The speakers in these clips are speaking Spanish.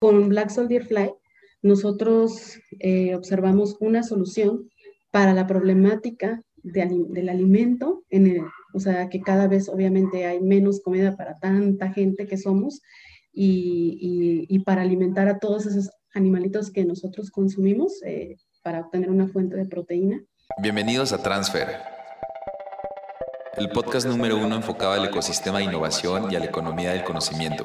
Con Black Soldier Fly, nosotros eh, observamos una solución para la problemática del alimento, en el, o sea, que cada vez obviamente hay menos comida para tanta gente que somos y, para alimentar a todos esos animalitos que nosotros consumimos eh, para obtener una fuente de proteína. Bienvenidos a Transfer, el podcast número uno enfocado al ecosistema de innovación y a la economía del conocimiento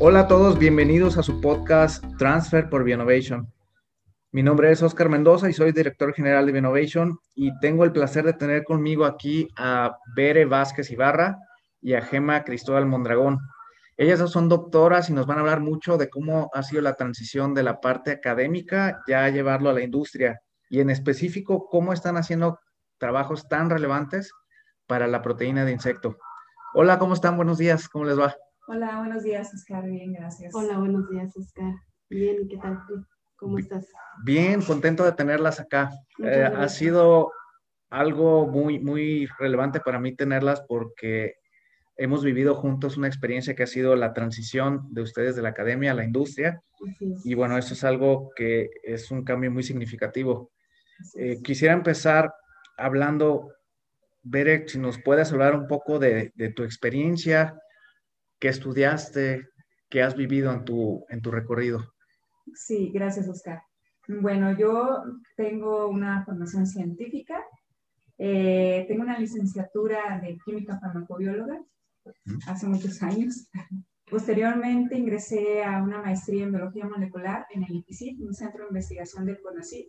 Hola a todos, bienvenidos a su podcast Transfer por Bionovation. Mi nombre es Oscar Mendoza y soy director general de Bionovation y tengo el placer de tener conmigo aquí a Bere Vázquez Ibarra y a Gema Cristóbal Mondragón. Ellas son doctoras y nos van a hablar mucho de cómo ha sido la transición de la parte académica ya a llevarlo a la industria y en específico cómo están haciendo trabajos tan relevantes para la proteína de insecto. Hola, ¿cómo están? Buenos días, ¿cómo les va? Hola, buenos días, Oscar. Bien, gracias. Hola, buenos días, Oscar. Bien, ¿qué tal tú? ¿Cómo estás? Bien, contento de tenerlas acá. Eh, ha sido algo muy, muy relevante para mí tenerlas porque hemos vivido juntos una experiencia que ha sido la transición de ustedes de la academia a la industria. Y bueno, eso es algo que es un cambio muy significativo. Eh, quisiera empezar hablando, Berek, si nos puedes hablar un poco de, de tu experiencia, qué estudiaste, qué has vivido en tu, en tu recorrido. Sí, gracias, Oscar. Bueno, yo tengo una formación científica, eh, tengo una licenciatura de química farmacobióloga hace muchos años. Posteriormente ingresé a una maestría en biología molecular en el IPCIT, un centro de investigación del CONACYT.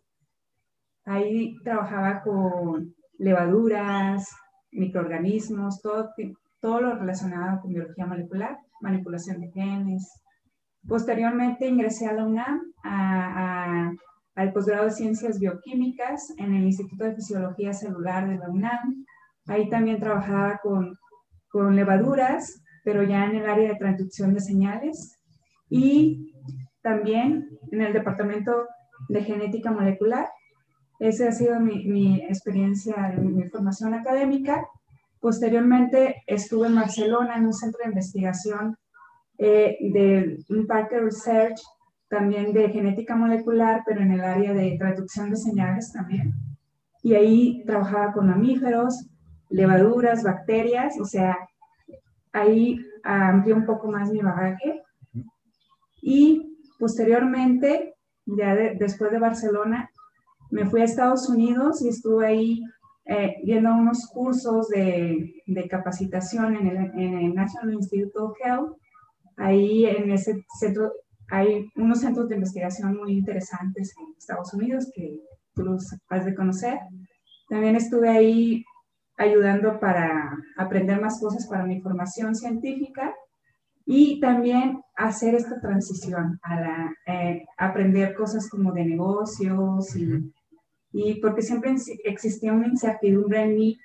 Ahí trabajaba con levaduras, microorganismos, todo, todo lo relacionado con biología molecular, manipulación de genes. Posteriormente ingresé a la UNAM al posgrado de Ciencias Bioquímicas en el Instituto de Fisiología Celular de la UNAM. Ahí también trabajaba con, con levaduras, pero ya en el área de transducción de señales. Y también en el departamento de genética molecular. Esa ha sido mi, mi experiencia, mi formación académica. Posteriormente estuve en Barcelona en un centro de investigación eh, de un parque research, también de genética molecular, pero en el área de traducción de señales también. Y ahí trabajaba con mamíferos, levaduras, bacterias, o sea, ahí amplié un poco más mi bagaje. Y posteriormente, ya después de Barcelona, me fui a Estados Unidos y estuve ahí eh, viendo unos cursos de, de capacitación en el, en el, National Institute of Health. Ahí en ese centro hay unos centros de investigación muy interesantes en Estados Unidos que tú los has de conocer. También estuve ahí ayudando para aprender más cosas para mi formación científica y también hacer esta transición a la, eh, aprender cosas como de negocios y y porque siempre existía una incertidumbre en mí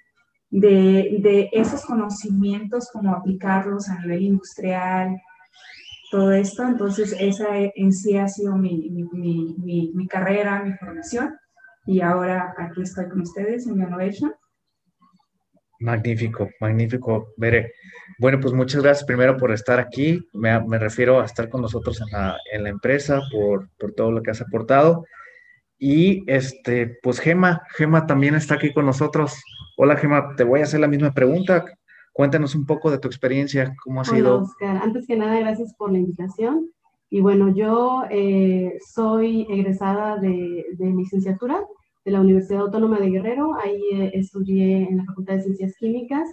de, de esos conocimientos, como aplicarlos a nivel industrial, todo esto. Entonces, esa en sí ha sido mi, mi, mi, mi carrera, mi formación. Y ahora aquí estoy con ustedes en Innovation. Magnífico, magnífico, Bere. Bueno, pues muchas gracias primero por estar aquí. Me, me refiero a estar con nosotros en la, en la empresa, por, por, todo lo que has aportado. Y este, pues Gema, Gema también está aquí con nosotros. Hola Gema, te voy a hacer la misma pregunta. Cuéntanos un poco de tu experiencia, cómo ha Hola, sido. Oscar, antes que nada, gracias por la invitación. Y bueno, yo eh, soy egresada de, de, licenciatura de la Universidad Autónoma de Guerrero. Ahí eh, estudié en la Facultad de Ciencias Químicas,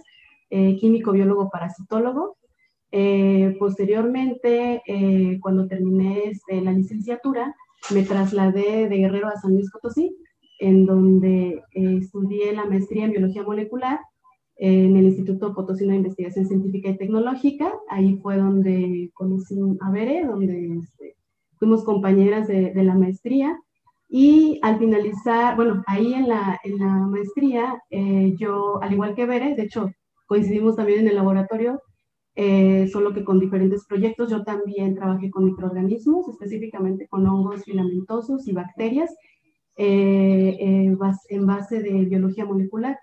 eh, químico, biólogo, parasitólogo. Eh, posteriormente, cuando terminé este, la licenciatura, me trasladé de Guerrero a San Luis Potosí, en donde eh, estudié la maestría en biología molecular en el Instituto Potosino de Investigación Científica y Tecnológica. Ahí fue donde conocí a Bere, donde este, fuimos compañeras de, la maestría y al finalizar, bueno, ahí en la, en la maestría, eh, yo, al igual que Bere, de hecho, coincidimos también en el laboratorio, eh, solo que con diferentes proyectos. Yo también trabajé con microorganismos, específicamente con hongos filamentosos y bacterias, eh, en base de biología molecular.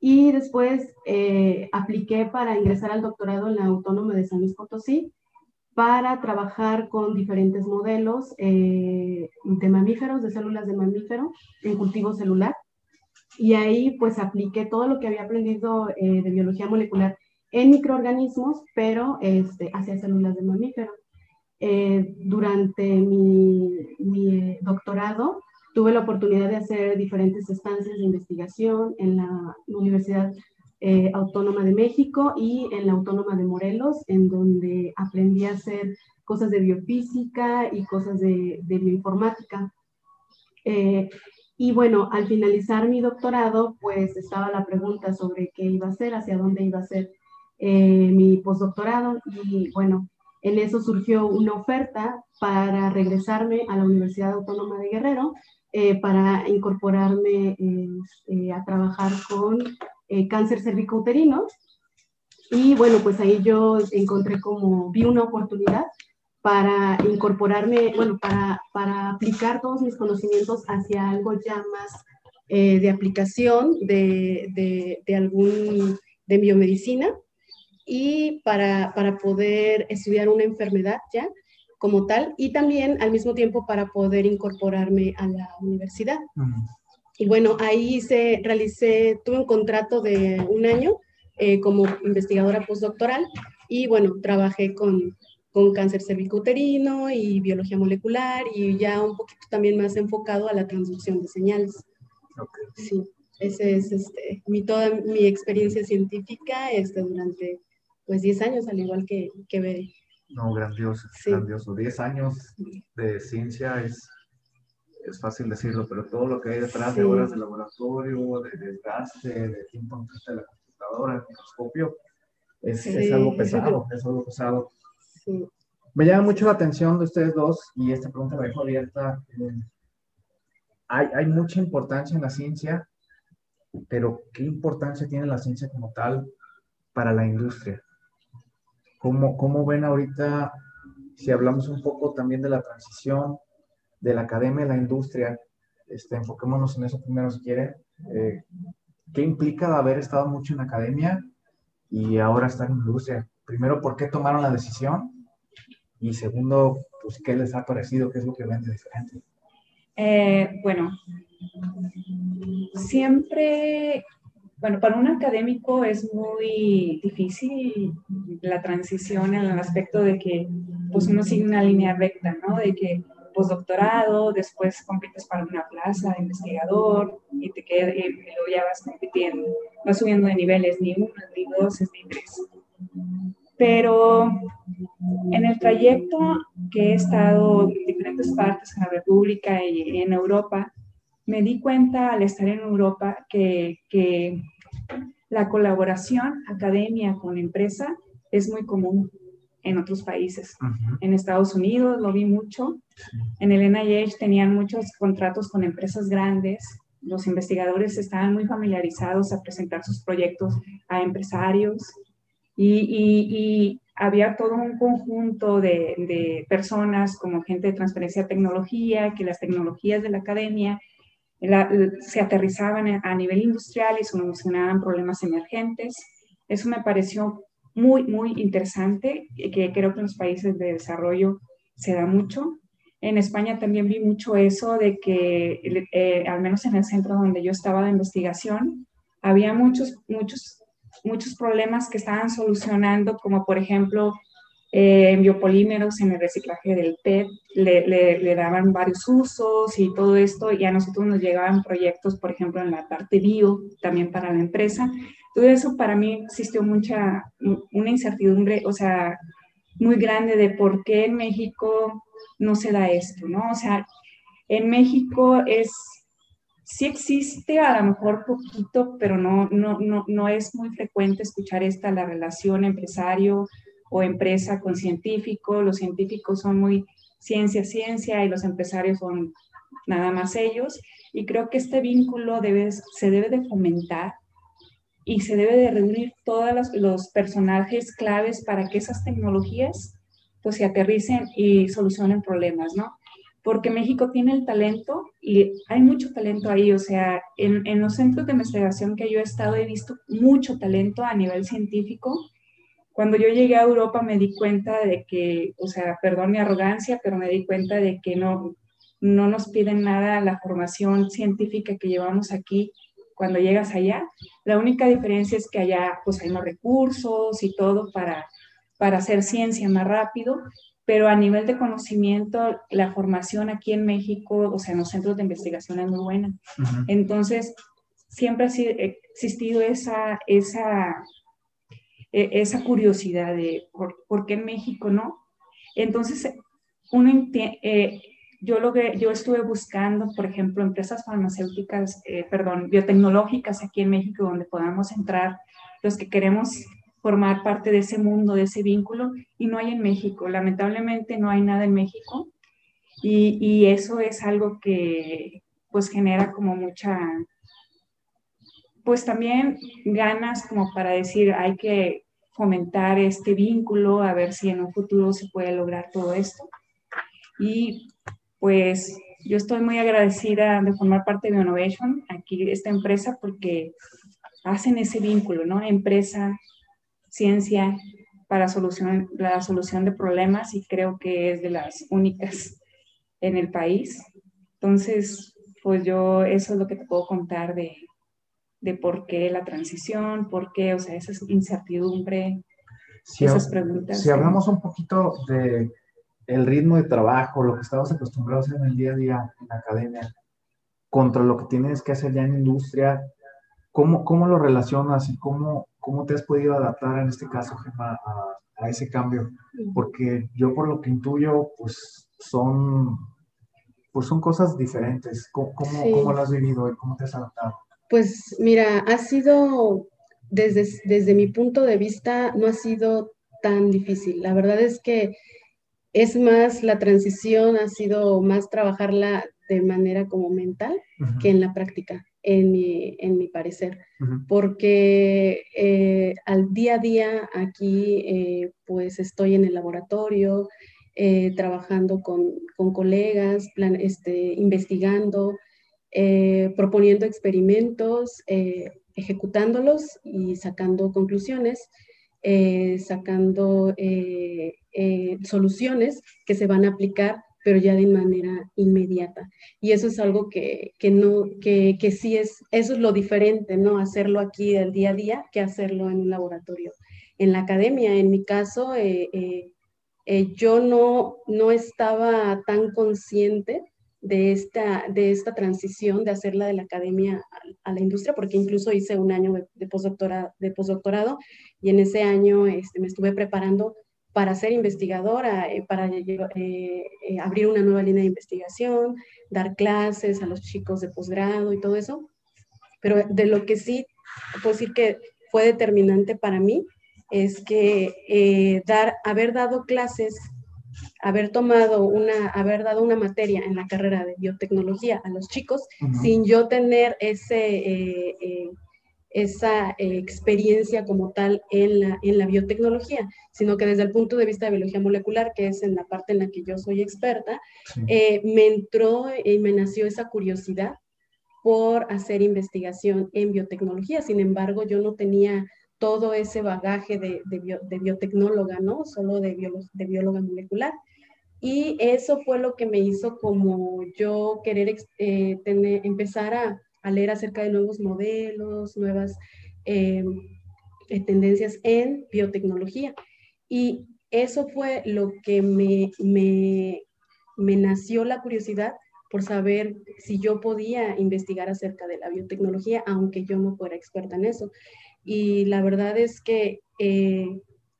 Y después eh, apliqué para ingresar al doctorado en la Autónoma de San Luis Potosí para trabajar con diferentes modelos de mamíferos, de células de mamífero en cultivo celular. Y ahí pues apliqué todo lo que había aprendido de biología molecular en microorganismos, pero este, hacia células de mamífero. Eh, durante mi, mi, doctorado tuve la oportunidad de hacer diferentes estancias de investigación en la Universidad eh, Autónoma de México y en la Autónoma de Morelos, en donde aprendí a hacer cosas de biofísica y cosas de, de bioinformática. Eh, y bueno, al finalizar mi doctorado, pues estaba la pregunta sobre qué iba a hacer, hacia dónde iba a ser eh, mi postdoctorado y bueno, en eso surgió una oferta para regresarme a la Universidad Autónoma de Guerrero eh, para incorporarme eh, a trabajar con cáncer cervicouterino. Y bueno, pues ahí yo encontré como, vi una oportunidad para incorporarme, bueno, para, para aplicar todos mis conocimientos hacia algo ya más de aplicación de, de, de algún, de biomedicina y para, para poder estudiar una enfermedad ya como tal y también al mismo tiempo para poder incorporarme a la universidad. Y bueno, ahí se realicé, tuve un contrato de un año eh, como investigadora postdoctoral y bueno, trabajé con, con cáncer cervicouterino y biología molecular y ya un poquito también más enfocado a la transducción de señales. Sí, esa es este, mi, toda mi experiencia científica este, durante pues 10 años, al igual que, que No, grandioso, grandioso. 10 años de ciencia es, es fácil decirlo, pero todo lo que hay detrás de horas de laboratorio, de desgaste, de tiempo en frente de la computadora, el microscopio, es, es, algo pesado, es algo pesado. Me llama mucho la atención de ustedes dos y esta pregunta la dejo abierta. Eh, hay, hay mucha importancia en la ciencia, pero ¿qué importancia tiene la ciencia como tal para la industria? ¿Cómo, ¿Cómo ven ahorita, si hablamos un poco también de la transición de la academia a la industria, este, enfoquémonos en eso primero si quieren, eh, ¿qué implica haber estado mucho en academia y ahora estar en industria? Primero, ¿por qué tomaron la decisión? Y segundo, pues, ¿qué les ha parecido? ¿Qué es lo que ven de diferente? Eh, bueno, siempre bueno, para un académico es muy difícil la transición en el aspecto de que pues uno sigue una línea recta, ¿no? De que postdoctorado, después compites para una plaza de investigador y te quedas, y luego ya vas compitiendo, vas subiendo de niveles, ni uno, ni dos, ni tres. Pero en el trayecto que he estado en diferentes partes en la República y en Europa, me di cuenta al estar en Europa que, que la colaboración academia con empresa es muy común en otros países. En Estados Unidos lo vi mucho. En el NIH tenían muchos contratos con empresas grandes. Los investigadores estaban muy familiarizados a presentar sus proyectos a empresarios y, y, había todo un conjunto de, de, personas como gente de transferencia de tecnología, que las tecnologías de la academia se aterrizaban a nivel industrial y solucionaban problemas emergentes. Eso me pareció muy, muy interesante, que creo que en los países de desarrollo se da mucho. En España también vi mucho eso de que, eh, al menos en el centro donde yo estaba de investigación, había muchos, muchos, muchos problemas que estaban solucionando, como por ejemplo eh, en biopolímeros, en el reciclaje del PET, le, daban varios usos y todo esto, y a nosotros nos llegaban proyectos, por ejemplo, en la parte bio, también para la empresa. Todo eso para mí existió mucha, una incertidumbre, o sea, muy grande de por qué en México no se da esto, ¿no? O sea, en México es, sí existe a lo mejor poquito, pero no, no, no, no es muy frecuente escuchar esta, la relación empresario, o empresa con científico, los científicos son muy ciencia, ciencia y los empresarios son nada más ellos. Y creo que este vínculo debe, se debe de fomentar y se debe de reunir todos los, personajes claves para que esas tecnologías pues se aterricen y solucionen problemas, ¿no? Porque México tiene el talento y hay mucho talento ahí, o sea, en, en los centros de investigación que yo he estado he visto mucho talento a nivel científico. Cuando yo llegué a Europa me di cuenta de que, o sea, perdón mi arrogancia, pero me di cuenta de que no, no nos piden nada la formación científica que llevamos aquí cuando llegas allá. La única diferencia es que allá pues hay más recursos y todo para, para hacer ciencia más rápido, pero a nivel de conocimiento, la formación aquí en México, o sea, en los centros de investigación es muy buena. Entonces, siempre ha existido esa, esa, e, esa curiosidad de por, por, qué en México no. Entonces, uno eh, yo, lo que, yo estuve buscando, por ejemplo, empresas farmacéuticas, eh, perdón, biotecnológicas aquí en México, donde podamos entrar los que queremos formar parte de ese mundo, de ese vínculo, y no hay en México. Lamentablemente no hay nada en México, y, y eso es algo que pues genera como mucha, pues también ganas como para decir, hay que fomentar este vínculo, a ver si en un futuro se puede lograr todo esto. Y pues yo estoy muy agradecida de formar parte de Innovation, aquí esta empresa, porque hacen ese vínculo, ¿no? Empresa, ciencia para solución, la solución de problemas y creo que es de las únicas en el país. Entonces, pues yo eso es lo que te puedo contar de, de por qué la transición, por qué, o sea, esa incertidumbre, esas preguntas. Si hablamos un poquito de el ritmo de trabajo, lo que estamos acostumbrados en el día a día en la academia, contra lo que tienes que hacer ya en industria, ¿cómo, cómo lo relacionas y cómo, cómo te has podido adaptar en este caso, Gemma, a, a ese cambio? Porque yo por lo que intuyo, pues son, pues son cosas diferentes. ¿Cómo, cómo, lo has vivido y cómo te has adaptado? Pues mira, ha sido, desde, desde mi punto de vista, no ha sido tan difícil. La verdad es que es más, la transición ha sido más trabajarla de manera como mental que en la práctica, en mi, en mi parecer, porque eh, al día a día aquí eh, pues estoy en el laboratorio, eh, trabajando con, con colegas, plan, este, investigando, proponiendo experimentos, ejecutándolos y sacando conclusiones. sacando eh, soluciones que se van a aplicar, pero ya de manera inmediata. Y eso es algo que, que no, que, que, sí es, eso es lo diferente, ¿no? Hacerlo aquí del día a día que hacerlo en un laboratorio. En la academia, en mi caso, eh, eh, yo no, no estaba tan consciente de esta, de esta transición, de hacerla de la academia a, la industria, porque incluso hice un año de, de, de postdoctorado y en ese año este, me estuve preparando para ser investigadora, eh, para eh, eh, abrir una nueva línea de investigación, dar clases a los chicos de posgrado y todo eso. Pero de lo que sí puedo decir que fue determinante para mí es que dar, haber dado clases, haber tomado una, haber dado una materia en la carrera de biotecnología a los chicos, sin yo tener ese esa eh, experiencia como tal en la, en la biotecnología, sino que desde el punto de vista de biología molecular, que es en la parte en la que yo soy experta, eh, me entró y me nació esa curiosidad por hacer investigación en biotecnología. Sin embargo, yo no tenía todo ese bagaje de, de, biotecnóloga, ¿no? Solo de, de bióloga molecular. Y eso fue lo que me hizo como yo querer eh, empezar a leer acerca de nuevos modelos, nuevas eh, eh, tendencias en biotecnología. Y eso fue lo que me, me, nació la curiosidad por saber si yo podía investigar acerca de la biotecnología, aunque yo no fuera experta en eso. Y la verdad es que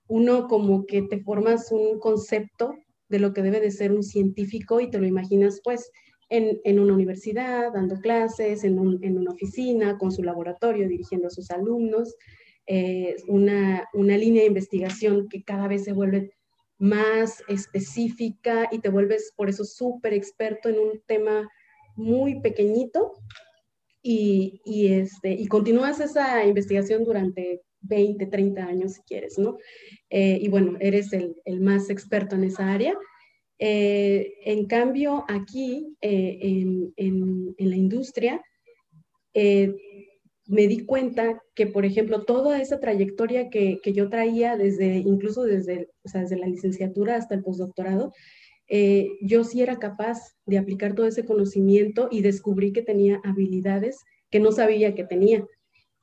uno como que te formas un concepto de lo que debe de ser un científico y te lo imaginas pues en, una universidad, dando clases, en, una oficina, con su laboratorio, dirigiendo a sus alumnos, eh, una, línea de investigación que cada vez se vuelve más específica y te vuelves por eso súper experto en un tema muy pequeñito y, y, este, y continúas esa investigación durante 20, 30 años si quieres, ¿no? Eh, y bueno, eres el, el, más experto en esa área. Eh, en cambio, aquí eh, en, en, la industria, me di cuenta que, por ejemplo, toda esa trayectoria que, que yo traía desde, incluso desde, o sea, desde la licenciatura hasta el postdoctorado, yo sí era capaz de aplicar todo ese conocimiento y descubrí que tenía habilidades que no sabía que tenía.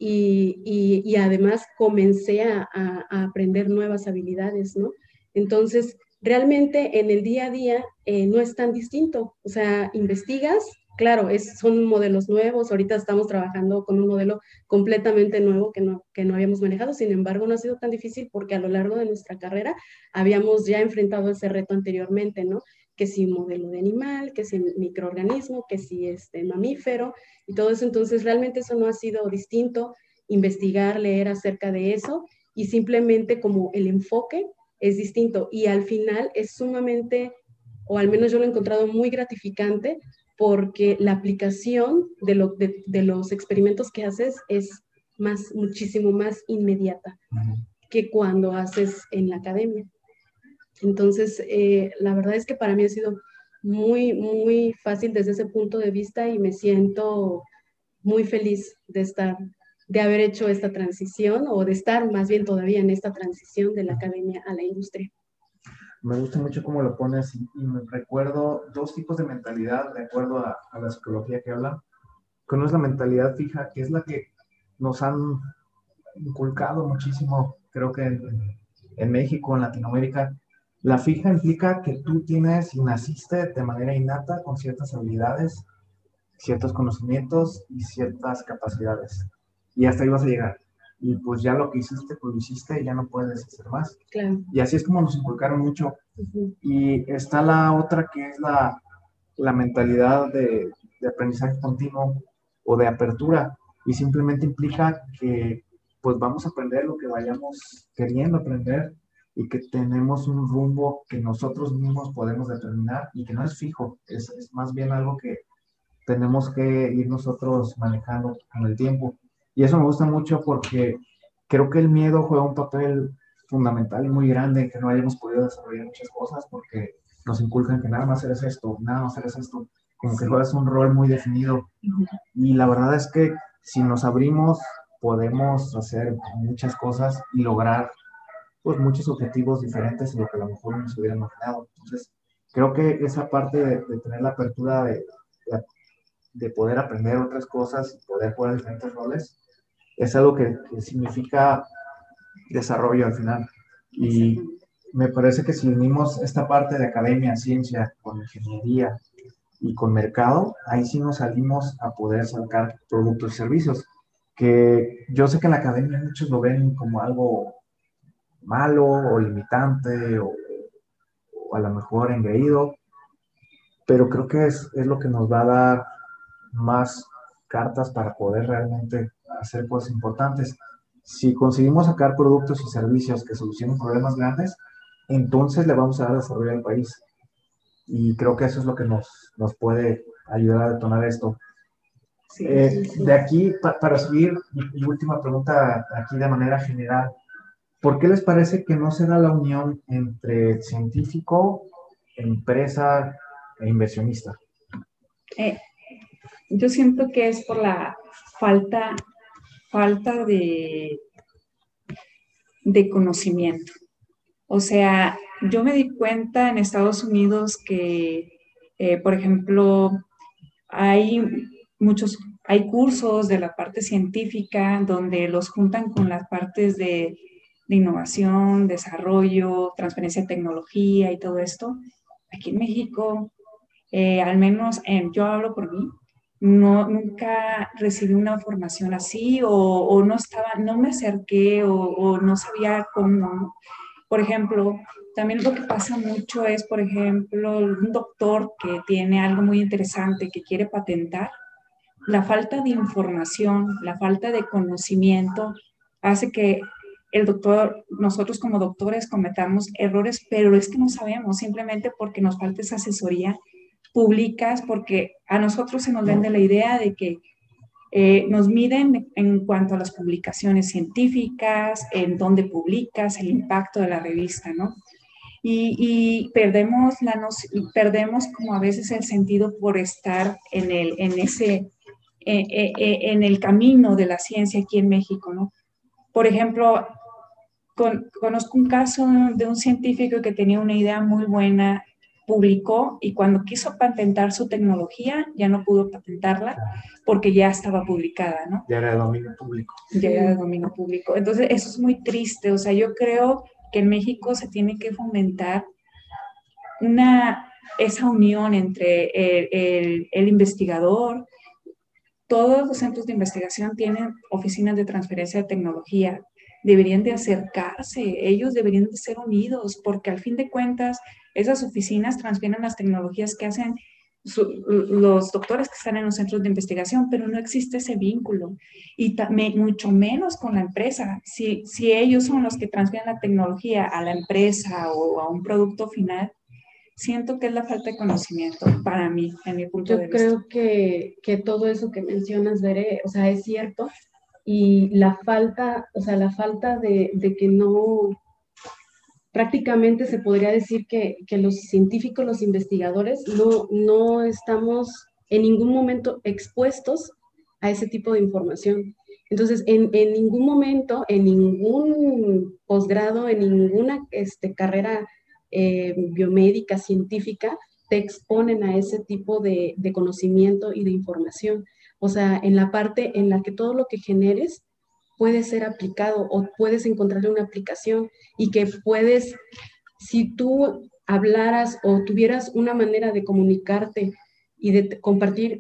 Y, y, además comencé a, a, aprender nuevas habilidades, ¿no? Entonces, realmente en el día a día eh, no es tan distinto. O sea, investigas, claro, es, son modelos nuevos, ahorita estamos trabajando con un modelo completamente nuevo que no, que no habíamos manejado, sin embargo no ha sido tan difícil porque a lo largo de nuestra carrera habíamos ya enfrentado ese reto anteriormente, ¿no? Que si modelo de animal, que si microorganismo, que si este mamífero y todo eso, entonces realmente eso no ha sido distinto, investigar, leer acerca de eso y simplemente como el enfoque es distinto. Y al final es sumamente, o al menos yo lo he encontrado muy gratificante porque la aplicación de, lo, de, de, los experimentos que haces es más, muchísimo más inmediata que cuando haces en la academia. Entonces, eh, la verdad es que para mí ha sido muy, muy fácil desde ese punto de vista y me siento muy feliz de estar, de haber hecho esta transición o de estar más bien todavía en esta transición de la academia a la industria me gusta mucho cómo lo pones y, me recuerdo dos tipos de mentalidad de acuerdo a, la psicología que hablan. Uno es la mentalidad fija, que es la que nos han inculcado muchísimo, creo que en, en, México, en Latinoamérica. La fija implica que tú tienes y naciste de manera innata con ciertas habilidades, ciertos conocimientos y ciertas capacidades. Y hasta ahí vas a llegar y pues ya lo que hiciste, pues lo hiciste y ya no puedes hacer más. Claro. Y así es como nos inculcaron mucho. Y está la otra que es la, la mentalidad de, de, aprendizaje continuo o de apertura y simplemente implica que pues vamos a aprender lo que vayamos queriendo aprender y que tenemos un rumbo que nosotros mismos podemos determinar y que no es fijo, es, es más bien algo que tenemos que ir nosotros manejando con el tiempo. Y eso me gusta mucho porque creo que el miedo juega un papel fundamental y muy grande en que no hayamos podido desarrollar muchas cosas porque nos inculcan que nada más eres esto, nada más eres esto, como que juegas un rol muy definido. Y la verdad es que si nos abrimos, podemos hacer muchas cosas y lograr pues muchos objetivos diferentes de lo que a lo mejor nos hubiera imaginado. Entonces, creo que esa parte de, tener la apertura de, de, de, poder aprender otras cosas y poder jugar diferentes roles, es algo que, significa desarrollo al final. Y me parece que si unimos esta parte de academia, ciencia, con ingeniería y con mercado, ahí sí nos salimos a poder sacar productos y servicios. Que yo sé que en la academia muchos lo ven como algo malo o limitante o, o a lo mejor engreído, pero creo que es, es lo que nos va a dar más cartas para poder realmente hacer cosas importantes. Si conseguimos sacar productos y servicios que solucionen problemas grandes, entonces le vamos a dar desarrollo al país. Y creo que eso es lo que nos, nos puede ayudar a detonar esto. Eh, de aquí, para seguir, mi, última pregunta aquí de manera general. ¿Por qué les parece que no se da la unión entre científico, empresa e inversionista? Eh, yo siento que es por la falta falta de, de conocimiento. O sea, yo me di cuenta en Estados Unidos que, eh, por ejemplo, hay muchos, hay cursos de la parte científica donde los juntan con las partes de, de innovación, desarrollo, transferencia de tecnología y todo esto. Aquí en México, eh, al menos yo hablo por mí, no, nunca recibí una formación así o, no estaba, no me acerqué o, no sabía cómo. Por ejemplo, también lo que pasa mucho es, por ejemplo, un doctor que tiene algo muy interesante que quiere patentar, la falta de información, la falta de conocimiento hace que el doctor, nosotros como doctores cometamos errores, pero es que no sabemos, simplemente porque nos falta esa asesoría, publicas, porque a nosotros se nos vende la idea de que eh, nos miden en cuanto a las publicaciones científicas, en dónde publicas, el impacto de la revista, ¿no? Y, perdemos, la perdemos como a veces el sentido por estar en, el, en, ese, eh, eh, en el camino de la ciencia aquí en México, ¿no? Por ejemplo, conozco un caso de un científico que tenía una idea muy buena publicó y cuando quiso patentar su tecnología ya no pudo patentarla porque ya estaba publicada, ¿no? Ya era de dominio público. Ya era de dominio público. Entonces, eso es muy triste. O sea, yo creo que en México se tiene que fomentar una, esa unión entre el, el investigador, todos los centros de investigación tienen oficinas de transferencia de tecnología, deberían de acercarse, ellos deberían de ser unidos, porque al fin de cuentas esas oficinas transfieren las tecnologías que hacen los doctores que están en los centros de investigación, pero no existe ese vínculo y mucho menos con la empresa. Si, si ellos son los que transfieren la tecnología a la empresa o a un producto final, siento que es la falta de conocimiento para mí, en mi punto de vista. Yo creo que, que, todo eso que mencionas, Veré, o sea, es cierto, y la falta, o sea, la falta de, que no, prácticamente se podría decir que, que, los científicos, los investigadores, no, no estamos en ningún momento expuestos a ese tipo de información. Entonces, en, en ningún momento, en ningún posgrado, en ninguna este, carrera eh, biomédica, científica, te exponen a ese tipo de, de conocimiento y de información. O sea, en la parte en la que todo lo que generes puede ser aplicado o puedes encontrarle una aplicación y que puedes, si tú hablaras o tuvieras una manera de comunicarte y de compartir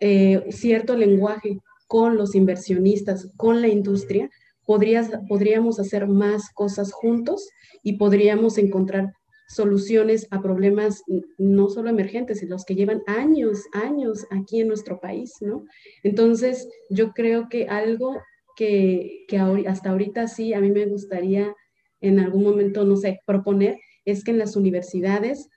eh, cierto lenguaje con los inversionistas, con la industria, podrías, podríamos hacer más cosas juntos y podríamos encontrar soluciones a problemas no solo emergentes, sino los que llevan años, años aquí en nuestro país, ¿no? Entonces, yo creo que algo que, que hasta ahorita sí, a mí me gustaría en algún momento, no sé, proponer, es que en las universidades,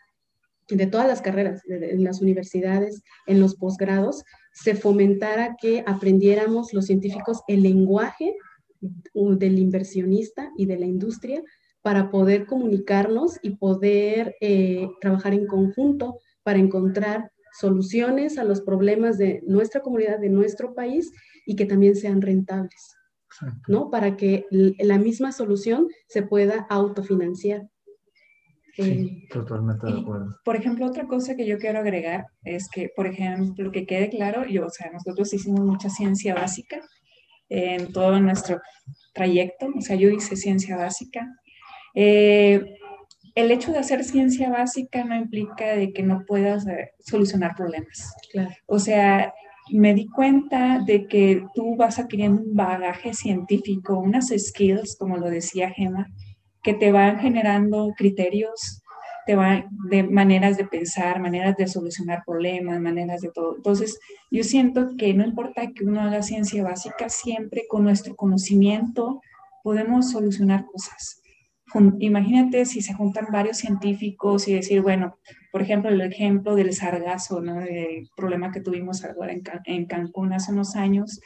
de todas las carreras, en las universidades, en los posgrados, se fomentara que aprendiéramos los científicos el lenguaje del inversionista y de la industria para poder comunicarnos y poder eh, trabajar en conjunto para encontrar soluciones a los problemas de nuestra comunidad, de nuestro país y que también sean rentables, ¿no? Para que la misma solución se pueda autofinanciar. Sí, eh, totalmente de acuerdo. por ejemplo, otra cosa que yo quiero agregar es que, por ejemplo, que quede claro, yo, o sea, nosotros hicimos mucha ciencia básica en todo nuestro trayecto, o sea, yo hice ciencia básica, eh, el hecho de hacer ciencia básica no implica de que no puedas eh, solucionar problemas. O sea, me di cuenta de que tú vas adquiriendo un bagaje científico, unas skills, como lo decía Gemma, que te van generando criterios, te van de maneras de pensar, maneras de solucionar problemas, maneras de todo. Entonces, yo siento que no importa que uno haga ciencia básica, siempre con nuestro conocimiento podemos solucionar cosas imagínate si se juntan varios científicos y decir, bueno, por ejemplo, el ejemplo del sargazo, ¿no? El problema que tuvimos ahora en, Cancún hace unos años.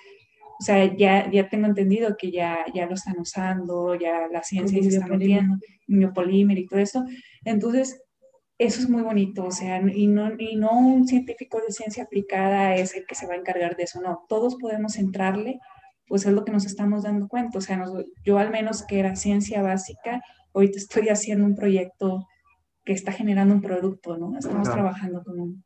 O sea, ya, ya tengo entendido que ya, ya lo están usando, ya la ciencia se está metiendo, miopolímero y todo eso. Entonces, eso es muy bonito, o sea, y no, y no un científico de ciencia aplicada es el que se va a encargar de eso, no, todos podemos entrarle pues es lo que nos estamos dando cuenta. O sea, yo al menos que era ciencia básica, ahorita estoy haciendo un proyecto que está generando un producto, ¿no? Estamos trabajando con un...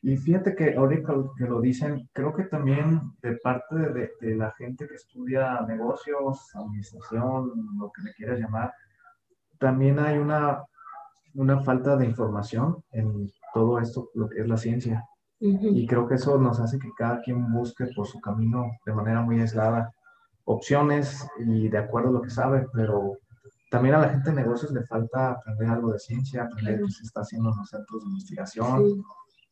Y fíjate que ahorita que lo dicen, creo que también de parte de, de, la gente que estudia negocios, administración, lo que me quieras llamar, también hay una, una falta de información en todo esto, lo que es la ciencia. Y creo que eso nos hace que cada quien busque por su camino de manera muy aislada opciones y de acuerdo a lo que sabe, pero también a la gente de negocios le falta aprender algo de ciencia, aprender qué se está haciendo en los centros de investigación.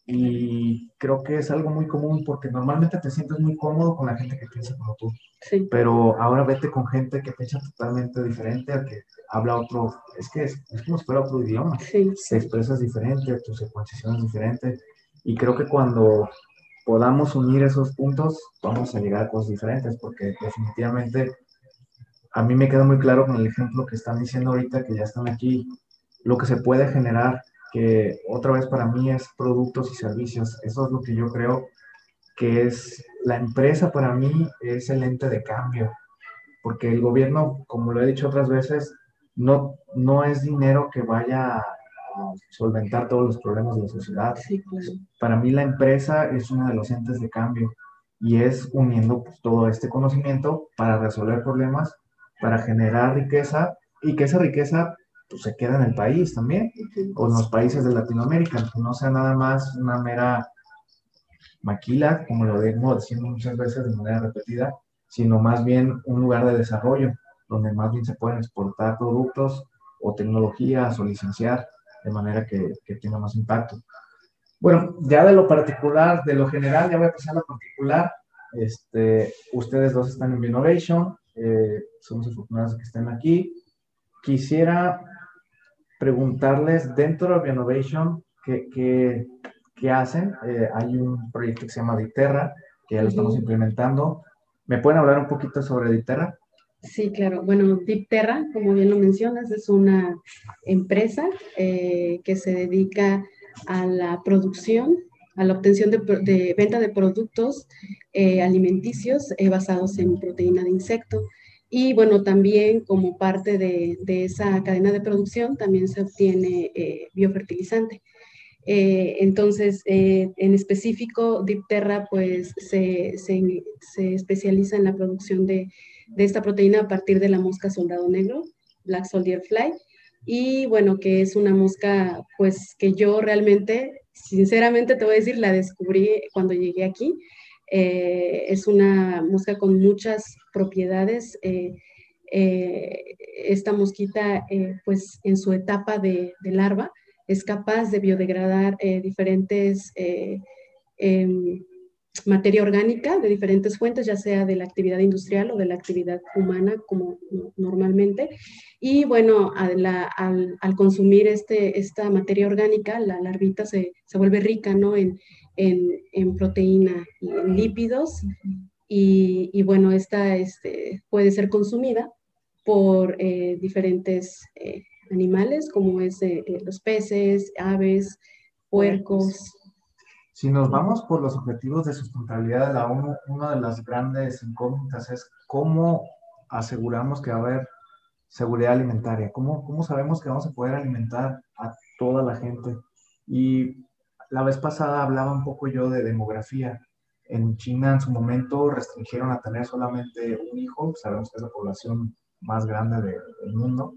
y creo que es algo muy común porque normalmente te sientes muy cómodo con la gente que piensa como tú. Sí. Pero ahora vete con gente que piensa totalmente diferente, que habla otro, es que es, como si fuera otro idioma. Sí, Te expresas diferente, tu secuenciación es diferente. Y creo que cuando podamos unir esos puntos, vamos a llegar a cosas diferentes, porque definitivamente a mí me queda muy claro con el ejemplo que están diciendo ahorita, que ya están aquí, lo que se puede generar que otra vez para mí es productos y servicios. Eso es lo que yo creo que es la empresa para mí es el ente de cambio, porque el gobierno, como lo he dicho otras veces, no, no es dinero que vaya solventar todos los problemas de la sociedad. Para mí la empresa es uno de los entes de cambio y es uniendo pues, todo este conocimiento para resolver problemas, para generar riqueza y que esa riqueza pues, se queda en el país también, o en los países de Latinoamérica, que no sea nada más una mera maquila, como lo vengo diciendo muchas veces de manera repetida, sino más bien un lugar de desarrollo, donde más bien se pueden exportar productos o tecnologías o licenciar de manera que, que tenga más impacto. Bueno, ya de lo particular, de lo general, ya voy a pasar a lo particular. Este, ustedes dos están en Innovation, eh, somos afortunados que estén aquí. Quisiera preguntarles dentro de Bionovation qué, qué, qué hacen. Eh, hay un proyecto que se llama Diterra, que ya lo estamos implementando. ¿Me pueden hablar un poquito sobre Diterra? Sí, claro. Bueno, Dipterra, como bien lo mencionas, es una empresa eh, que se dedica a la producción, a la obtención de, venta de productos eh, alimenticios basados en proteína de insecto. Y bueno, también como parte de, esa cadena de producción también se obtiene eh, biofertilizante. Eh, entonces, eh, en específico, Dipterra pues se, especializa en la producción de, esta proteína a partir de la mosca soldado negro, Black Soldier Fly, y bueno, que es una mosca pues que yo realmente, sinceramente te voy a decir, la descubrí cuando llegué aquí. Eh, es una mosca con muchas propiedades. Eh, eh, esta mosquita, pues en su etapa de, larva, es capaz de biodegradar diferentes em, materia orgánica de diferentes fuentes, ya sea de la actividad industrial o de la actividad humana, como normalmente. Y bueno, al, consumir este, esta materia orgánica, la larvita se, se vuelve rica ¿no? en, en, proteína y en lípidos. Y, bueno, esta este, puede ser consumida por eh, diferentes eh, animales, como es eh, los peces, aves, puercos. Si nos vamos por los objetivos de sustentabilidad de la ONU, una de las grandes incógnitas es cómo aseguramos que va a haber seguridad alimentaria, cómo, cómo sabemos que vamos a poder alimentar a toda la gente. Y la vez pasada hablaba un poco yo de demografía. En China en su momento restringieron a tener solamente un hijo, sabemos que es la población más grande del mundo,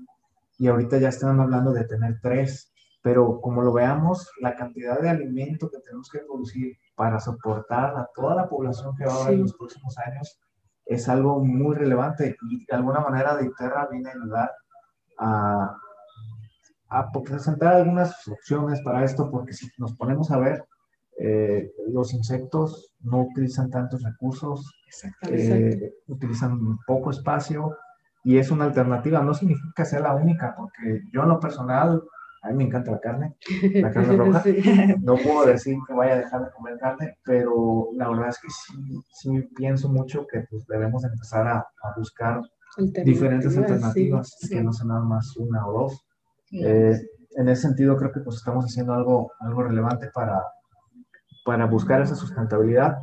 y ahorita ya están hablando de tener tres, pero como lo veamos, la cantidad de alimento que tenemos que producir para soportar a toda la población que va a haber en los próximos años es algo muy relevante y de alguna manera de Iterra viene a ayudar a, a presentar algunas opciones para esto, porque si nos ponemos a ver, eh, los insectos no utilizan tantos recursos, eh, utilizan poco espacio y es una alternativa. No significa que sea la única, porque yo en lo personal, a mí me encanta la carne, la carne roja. No puedo decir que vaya a dejar de comer carne, pero la verdad es que sí, sí pienso mucho que pues, debemos empezar a, a buscar diferentes alternativas, que no sean nada más una o dos. Eh, en ese sentido, creo que pues estamos haciendo algo, algo relevante para, para buscar esa sustentabilidad.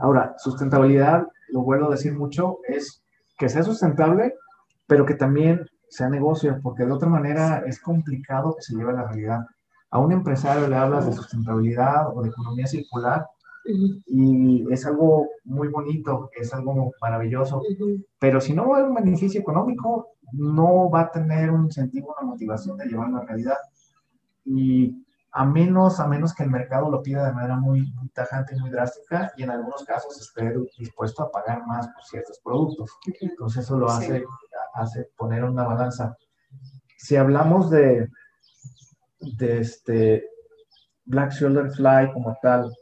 Ahora, sustentabilidad, lo vuelvo a decir mucho, es que sea sustentable, pero que también sea negocio, porque de otra manera es complicado que se lleve a la realidad. A un empresario le hablas de sustentabilidad o de economía circular y es algo muy bonito, es algo maravilloso, pero si no hay un beneficio económico, no va a tener un incentivo, una motivación de llevarlo a realidad. Y a menos, a menos que el mercado lo pida de manera muy, tajante y muy drástica, y en algunos casos esté dispuesto a pagar más por ciertos productos. Entonces eso lo hace, hace poner una balanza. Si hablamos de, de, este, Black Shoulder Fly como tal,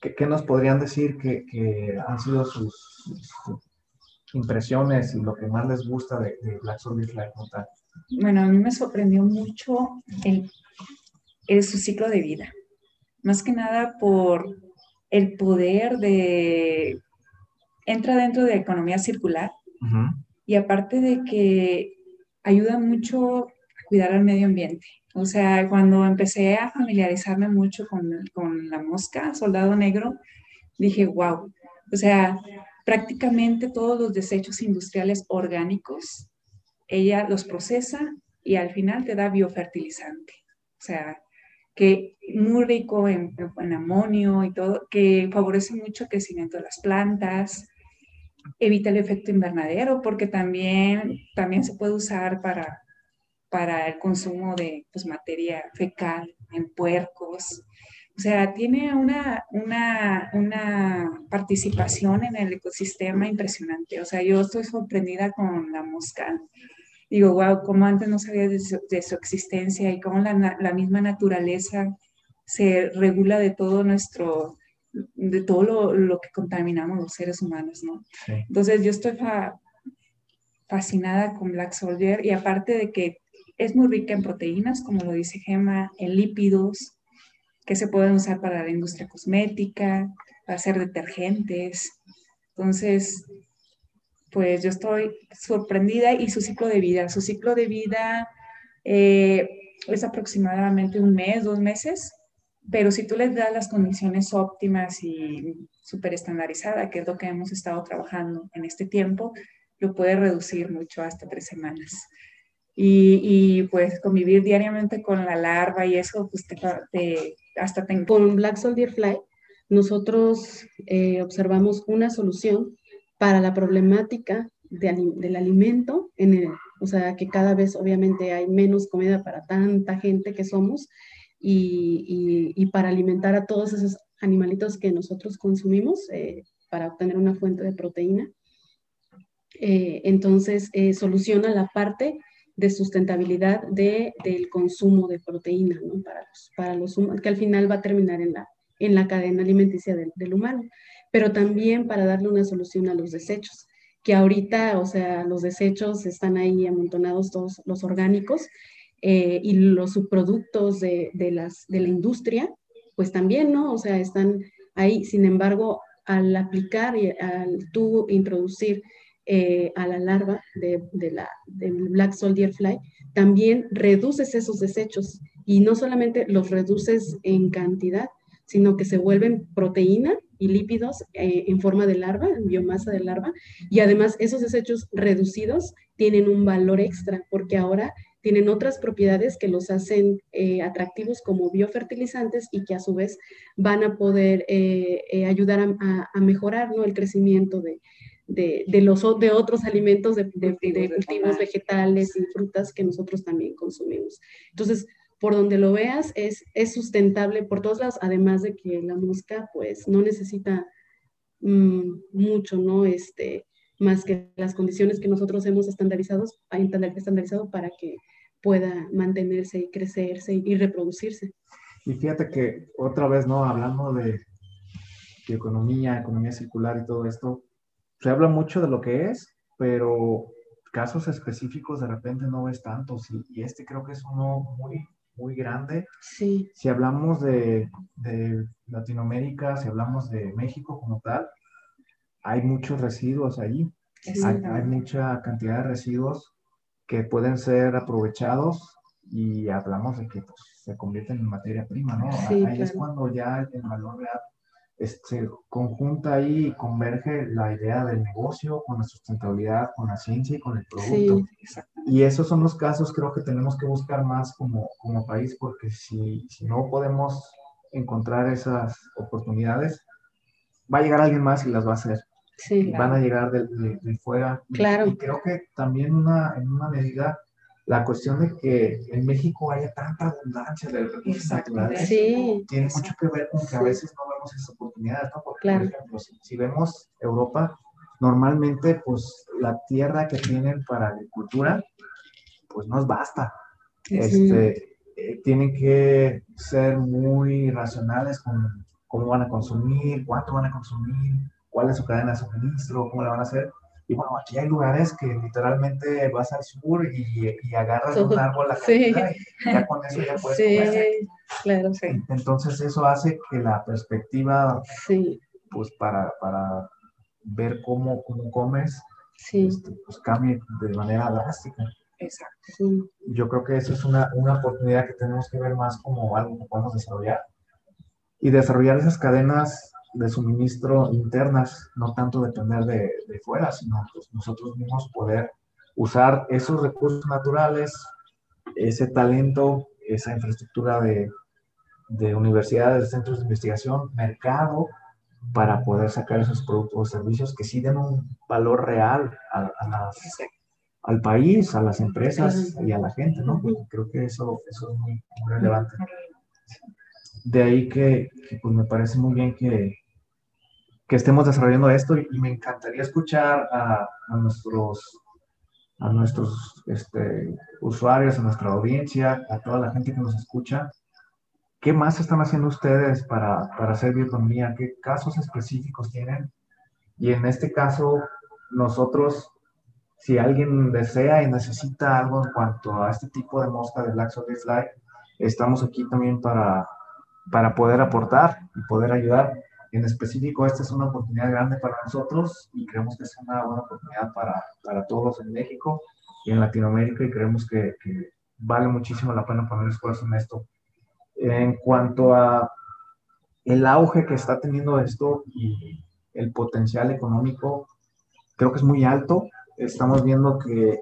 ¿qué, nos podrían decir que, han sido sus, impresiones y lo que más les gusta de, Black Shoulder Fly como tal? Bueno, a mí me sorprendió mucho el, su ciclo de vida. Más que nada por el poder de... Entra dentro de economía circular y aparte de que ayuda mucho a cuidar al medio ambiente. O sea, cuando empecé a familiarizarme mucho con, con la mosca, soldado negro, dije, wow, o sea, prácticamente todos los desechos industriales orgánicos, ella los procesa y al final te da biofertilizante. O sea, que muy rico en, en, amonio y todo, que favorece mucho el crecimiento de las plantas, evita el efecto invernadero porque también, también se puede usar para para el consumo de pues, materia fecal en puercos. O sea, tiene una, una, una, participación en el ecosistema impresionante. O sea, yo estoy sorprendida con la mosca. Digo, wow, cómo antes no sabía de su, existencia y cómo la, la, misma naturaleza se regula de todo nuestro, de todo lo, lo que contaminamos los seres humanos, ¿no? Entonces, yo estoy fascinada con Black Soldier y aparte de que es muy rica en proteínas, como lo dice Gema, en lípidos, que se pueden usar para la industria cosmética, para hacer detergentes. Entonces, pues yo estoy sorprendida y su ciclo de vida, su ciclo de vida eh, es aproximadamente un mes, dos meses, pero si tú les das las condiciones óptimas y súper estandarizada, que es lo que hemos estado trabajando en este tiempo, lo puede reducir mucho hasta tres semanas. Y, pues convivir diariamente con la larva y eso, pues te, hasta te... Con Black Soldier Fly, nosotros eh, observamos una solución para la problemática del alimento, en el, o sea, que cada vez obviamente hay menos comida para tanta gente que somos y, y, para alimentar a todos esos animalitos que nosotros consumimos eh, para obtener una fuente de proteína. Eh, entonces, soluciona la parte de sustentabilidad de, del consumo de proteína ¿no? para, los, para los humanos, que al final va a terminar en la, en la cadena alimenticia del, del, humano, pero también para darle una solución a los desechos, que ahorita, o sea, los desechos están ahí amontonados todos los orgánicos eh, y los subproductos de, de, las, de la industria, pues también, ¿no? O sea, están ahí, sin embargo, al aplicar y al tú introducir eh, a la larva de, la, del Black Soldier Fly, también reduces esos desechos. Y no solamente los reduces en cantidad, sino que se vuelven proteína y lípidos eh, en forma de larva, en biomasa de larva, y además esos desechos reducidos tienen un valor extra porque ahora tienen otras propiedades que los hacen eh, atractivos como biofertilizantes y que a su vez van a poder ayudar a, mejorar ¿no? el crecimiento de, de, los, de otros alimentos, de, cultivos vegetales y frutas que nosotros también consumimos. Entonces, por donde lo veas, es, es sustentable por todos lados, además de que la mosca, pues, no necesita mm, mucho, ¿no? Este, más que las condiciones que nosotros hemos estandarizado, estandarizado para que pueda mantenerse y crecerse y, reproducirse. Y fíjate que otra vez, ¿no? Hablando de, de economía, economía circular y todo esto, se habla mucho de lo que es, pero casos específicos de repente no ves tantos y, este creo que es uno muy, muy grande. Sí. Si hablamos de, de, Latinoamérica, si hablamos de México como tal, hay muchos residuos ahí. Hay, hay, mucha cantidad de residuos que pueden ser aprovechados y hablamos de que pues, se convierten en materia prima, ¿no? ahí es cuando ya el valor real se conjunta ahí y converge la idea del negocio con la sustentabilidad, con la ciencia y con el producto. y esos son los casos creo que tenemos que buscar más como, como país, porque si, si no podemos encontrar esas oportunidades, va a llegar alguien más y las va a hacer. Sí, Van a llegar de, de, fuera. Claro. Y, creo que también una, en una medida la cuestión de que en México haya tanta abundancia de recursos naturales sí, tiene mucho que ver con que a veces no vemos esas oportunidades, ¿no? Porque, por ejemplo, si, vemos Europa, normalmente, pues, la tierra que tienen para agricultura, pues, no es basta. Este, eh, tienen que ser muy racionales con cómo van a consumir, cuánto van a consumir, cuál es su cadena de suministro, cómo la van a hacer. Y bueno, aquí hay lugares que literalmente vas al sur y, y agarras un árbol a la sí. y ya con eso ya puedes sí, Claro, sí. Entonces eso hace que la perspectiva, sí. pues para, para ver cómo, cómo comes, sí. Este, pues cambie de manera drástica. Exacto. Yo creo que eso es una, una oportunidad que tenemos que ver más como algo que podemos desarrollar y desarrollar esas cadenas de suministro internas, no tanto depender de, de fuera, sino pues nosotros mismos poder usar esos recursos naturales, ese talento, esa infraestructura de, de universidades, centros de investigación, mercado, para poder sacar esos productos o servicios que sí den un valor real a, a las, al país, a las empresas y a la gente, ¿no? Pues creo que eso, eso es muy, muy relevante. De ahí que, que, pues me parece muy bien que, que estemos desarrollando esto y, me encantaría escuchar a, a nuestros a nuestros este, usuarios, a nuestra audiencia, a toda la gente que nos escucha, ¿qué más están haciendo ustedes para, para hacer bioeconomía? ¿Qué casos específicos tienen? Y en este caso, nosotros, si alguien desea y necesita algo en cuanto a este tipo de mosca de Black Fly, estamos aquí también para, para poder aportar y poder ayudar. En específico, esta es una oportunidad grande para nosotros y creemos que es una buena oportunidad para, para todos en México y en Latinoamérica y creemos que, que vale muchísimo la pena poner esfuerzo en esto. En cuanto a el auge que está teniendo esto y el potencial económico, creo que es muy alto. Estamos viendo que,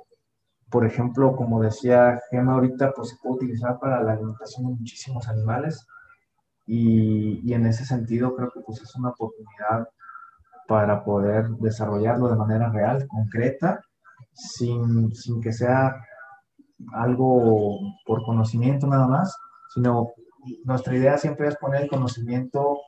por ejemplo, como decía Gemma ahorita, pues se puede utilizar para la alimentación de muchísimos animales y, y, en ese sentido creo que pues es una oportunidad para poder desarrollarlo de manera real, concreta, sin, sin que sea algo por conocimiento nada más, sino nuestra idea siempre es poner el conocimiento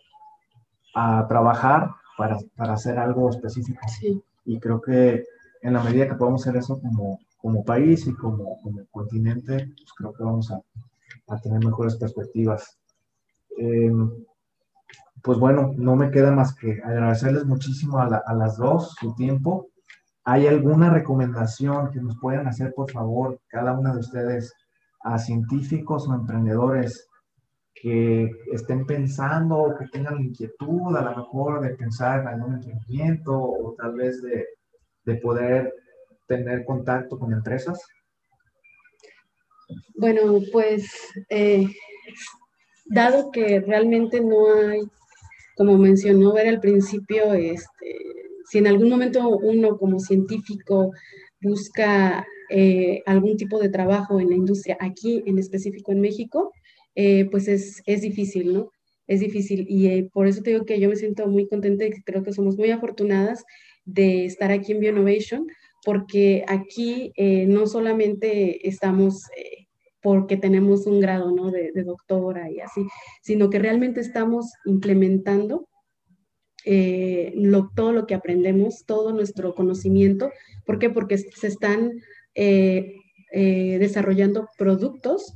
a trabajar para, para hacer algo específico. Sí. Y creo que en la medida que podamos hacer eso como, como país y como, como continente, pues creo que vamos a, a tener mejores perspectivas. Eh, pues bueno, no me queda más que agradecerles muchísimo a, las dos su tiempo. ¿Hay alguna recomendación que nos puedan hacer, por favor, cada una de ustedes, a científicos o emprendedores que estén pensando o que tengan la inquietud a lo mejor de pensar en algún emprendimiento o tal vez de, de poder tener contacto con empresas? Bueno, pues eh, dado que realmente no hay, como mencionó ver al principio, este, si en algún momento uno como científico busca eh, algún tipo de trabajo en la industria aquí, en específico en México, eh, pues es, es, difícil, ¿no? Es difícil y eh, por eso te digo que yo me siento muy contenta y creo que somos muy afortunadas de estar aquí en BioNovation, porque aquí no solamente estamos porque tenemos un grado ¿no? de, doctora y así, sino que realmente estamos implementando eh, todo lo que aprendemos, todo nuestro conocimiento. ¿Por qué? Porque se están eh, eh, desarrollando productos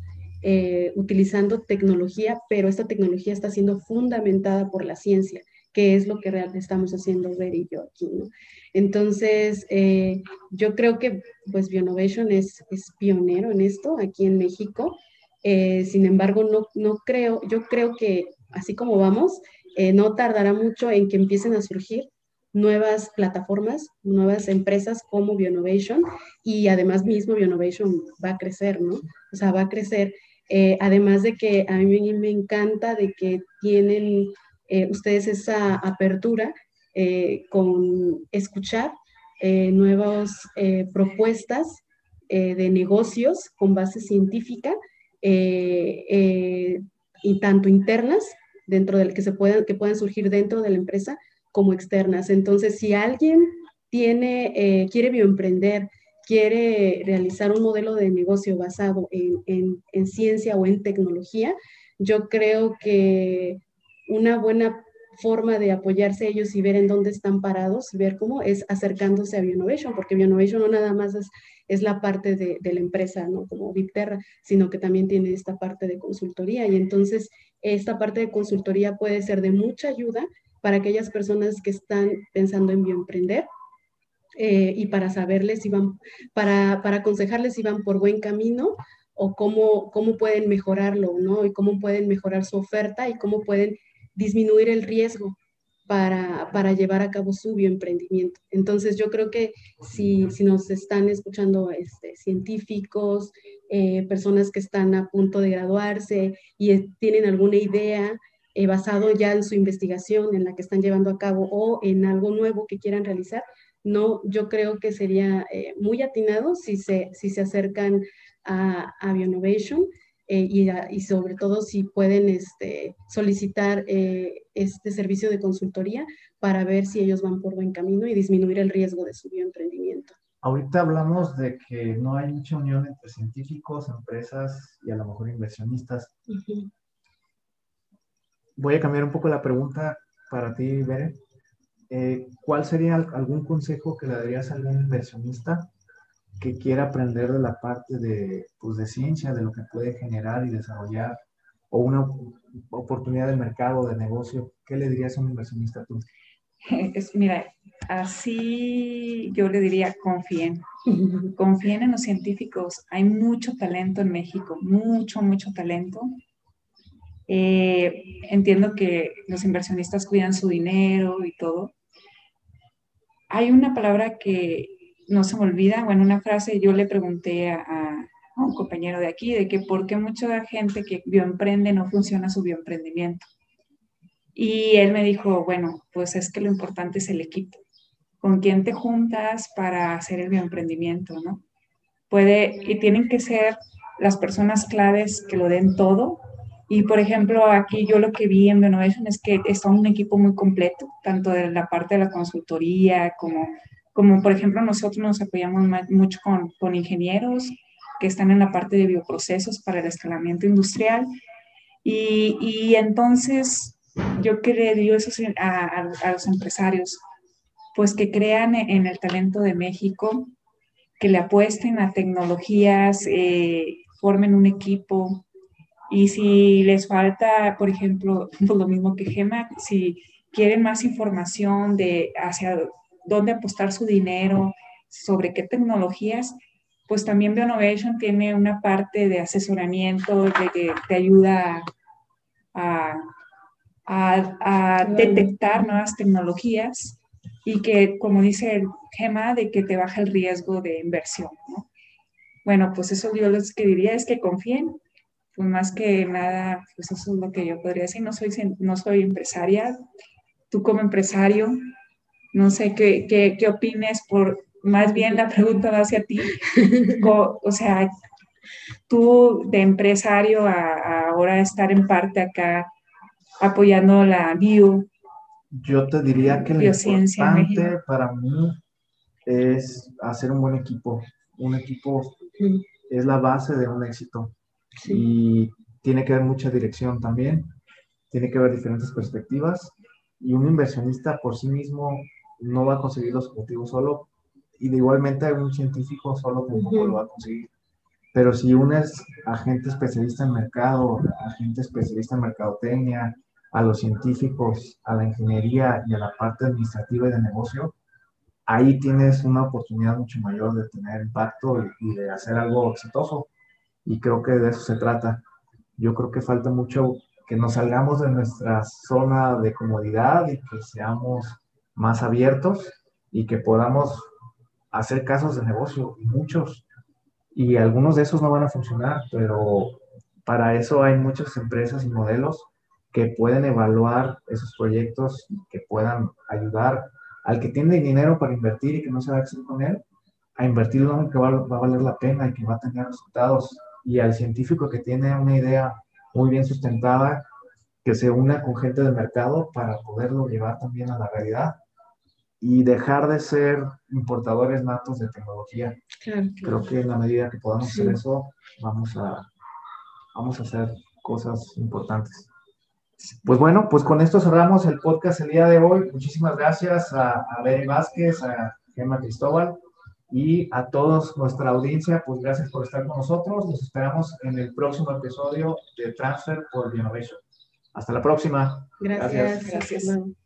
utilizando tecnología, pero esta tecnología está siendo fundamentada por la ciencia, que es lo que realmente estamos haciendo Ver y yo aquí. ¿no? Entonces, eh, yo creo que pues Bionovation es, es, pionero en esto aquí en México. Eh, sin embargo, no, no creo, yo creo que así como vamos, eh, no tardará mucho en que empiecen a surgir nuevas plataformas, nuevas empresas como Bionovation y además mismo Bionovation va a crecer, ¿no? O sea, va a crecer. Eh, además de que a mí me encanta de que tienen eh, ustedes esa apertura eh, con escuchar eh, nuevas propuestas de negocios con base científica y tanto internas dentro del que se puedan que puedan surgir dentro de la empresa como externas. Entonces, si alguien tiene quiere bioemprender, quiere realizar un modelo de negocio basado en, en ciencia o en tecnología, yo creo que una buena forma de apoyarse ellos y ver en dónde están parados, ver cómo es acercándose a Bionovation, porque Bionovation no nada más es, es la parte de, de, la empresa, ¿no? Como Vipterra, sino que también tiene esta parte de consultoría. Y entonces esta parte de consultoría puede ser de mucha ayuda para aquellas personas que están pensando en bioemprender eh, y para saberles si van, para, para aconsejarles si van por buen camino o cómo, cómo pueden mejorarlo, ¿no? Y cómo pueden mejorar su oferta y cómo pueden disminuir el riesgo para, para llevar a cabo su bioemprendimiento. Entonces, yo creo que si, si nos están escuchando este, científicos, eh, personas que están a punto de graduarse y tienen alguna idea eh, basado ya en su investigación, en la que están llevando a cabo o en algo nuevo que quieran realizar, no, yo creo que sería eh, muy atinado si se, si se acercan a, a Bionovation eh, y, y, sobre todo si pueden este, solicitar eh, este servicio de consultoría para ver si ellos van por buen camino y disminuir el riesgo de su bioemprendimiento. Ahorita hablamos de que no hay mucha unión entre científicos, empresas y a lo mejor inversionistas. Uh -huh. Voy a cambiar un poco la pregunta para ti, Bere. Eh, ¿Cuál sería algún consejo que le darías a algún inversionista que quiera aprender de la parte de, pues, de ciencia, de lo que puede generar y desarrollar, o una oportunidad de mercado, de negocio, ¿qué le dirías a un inversionista tú? Es, mira, así yo le diría, confíen, confíen en los científicos. Hay mucho talento en México, mucho, mucho talento. Eh, entiendo que los inversionistas cuidan su dinero y todo. Hay una palabra que no se me olvida, bueno, una frase, yo le pregunté a, un compañero de aquí de que por qué mucha gente que bioemprende no funciona su bioemprendimiento. Y él me dijo, bueno, pues es que lo importante es el equipo, con quién te juntas para hacer el bioemprendimiento, ¿no? Puede, y tienen que ser las personas claves que lo den todo. Y por ejemplo, aquí yo lo que vi en Bionovation es que está un equipo muy completo, tanto de la parte de la consultoría como como por ejemplo nosotros nos apoyamos mucho con, con, ingenieros que están en la parte de bioprocesos para el escalamiento industrial. Y, y entonces yo que le digo eso a, a, a, los empresarios, pues que crean en el talento de México, que le apuesten a tecnologías, eh, formen un equipo. Y si les falta, por ejemplo, pues lo mismo que Gema, si quieren más información de hacia dónde apostar su dinero, sobre qué tecnologías, pues también Bionovation tiene una parte de asesoramiento, de que te ayuda a, a, a detectar nuevas tecnologías y que, como dice el Gema, de que te baja el riesgo de inversión. ¿no? Bueno, pues eso yo lo que diría es que confíen, pues más que nada, pues eso es lo que yo podría decir. No soy, no soy empresaria, tú como empresario, no sé qué, qué, qué opines por, más bien la pregunta va hacia ti. o, o sea, tú de empresario a, a, ahora estar en parte acá apoyando la bio. Yo te diría que lo importante para mí es hacer un buen equipo. Un equipo sí. es la base de un éxito. Sí. Y tiene que haber mucha dirección también. Tiene que haber diferentes perspectivas. Y un inversionista por sí mismo no va a conseguir los objetivos solo y de igualmente un científico solo tampoco uh -huh. lo va a conseguir. Pero si unes a gente especialista en mercado, a gente especialista en mercadotecnia, a los científicos, a la ingeniería y a la parte administrativa y de negocio, ahí tienes una oportunidad mucho mayor de tener impacto y, y de hacer algo exitoso. Y creo que de eso se trata. Yo creo que falta mucho que nos salgamos de nuestra zona de comodidad y que seamos más abiertos y que podamos hacer casos de negocio, muchos, y algunos de esos no van a funcionar, pero para eso hay muchas empresas y modelos que pueden evaluar esos proyectos, que puedan ayudar al que tiene dinero para invertir y que no se va a hacer con él, a invertir lo que va, va, a valer la pena y que va a tener resultados, y al científico que tiene una idea muy bien sustentada, que se una con gente del mercado para poderlo llevar también a la realidad y dejar de ser importadores natos de tecnología. Claro, claro. Creo que en la medida que podamos sí. hacer eso, vamos a, vamos a hacer cosas importantes. Pues bueno, pues con esto cerramos el podcast el día de hoy. Muchísimas gracias a, a Vázquez, a Gemma Cristóbal y a todos nuestra audiencia, pues gracias por estar con nosotros. Nos esperamos en el próximo episodio de Transfer por Innovation. Hasta la próxima. Gracias. gracias.